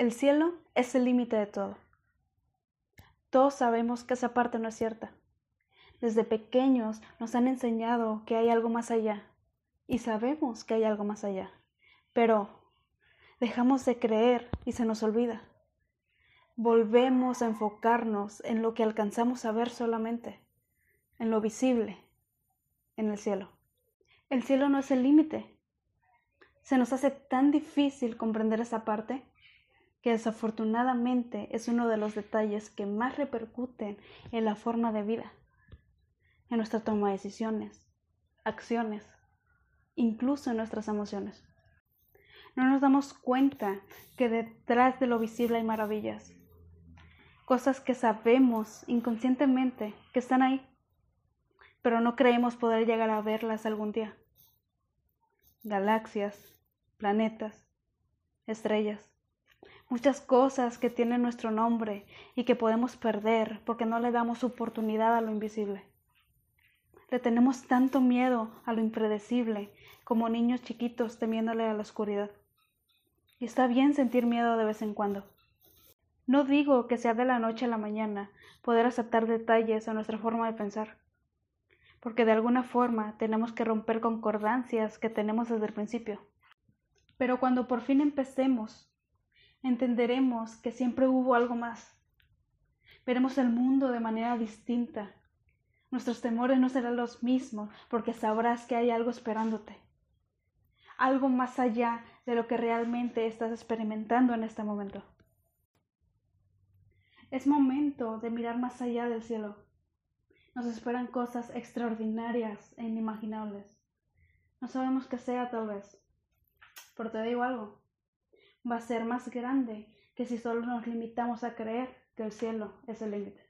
El cielo es el límite de todo. Todos sabemos que esa parte no es cierta. Desde pequeños nos han enseñado que hay algo más allá y sabemos que hay algo más allá, pero dejamos de creer y se nos olvida. Volvemos a enfocarnos en lo que alcanzamos a ver solamente, en lo visible, en el cielo. El cielo no es el límite. Se nos hace tan difícil comprender esa parte que desafortunadamente es uno de los detalles que más repercuten en la forma de vida, en nuestra toma de decisiones, acciones, incluso en nuestras emociones. No nos damos cuenta que detrás de lo visible hay maravillas, cosas que sabemos inconscientemente que están ahí, pero no creemos poder llegar a verlas algún día. Galaxias, planetas, estrellas muchas cosas que tienen nuestro nombre y que podemos perder porque no le damos oportunidad a lo invisible. Le tenemos tanto miedo a lo impredecible como niños chiquitos temiéndole a la oscuridad. Y está bien sentir miedo de vez en cuando. No digo que sea de la noche a la mañana poder aceptar detalles a nuestra forma de pensar, porque de alguna forma tenemos que romper concordancias que tenemos desde el principio. Pero cuando por fin empecemos entenderemos que siempre hubo algo más. Veremos el mundo de manera distinta. Nuestros temores no serán los mismos porque sabrás que hay algo esperándote. Algo más allá de lo que realmente estás experimentando en este momento. Es momento de mirar más allá del cielo. Nos esperan cosas extraordinarias e inimaginables. No sabemos qué sea tal vez. Pero te digo algo va a ser más grande que si solo nos limitamos a creer que el cielo es el límite.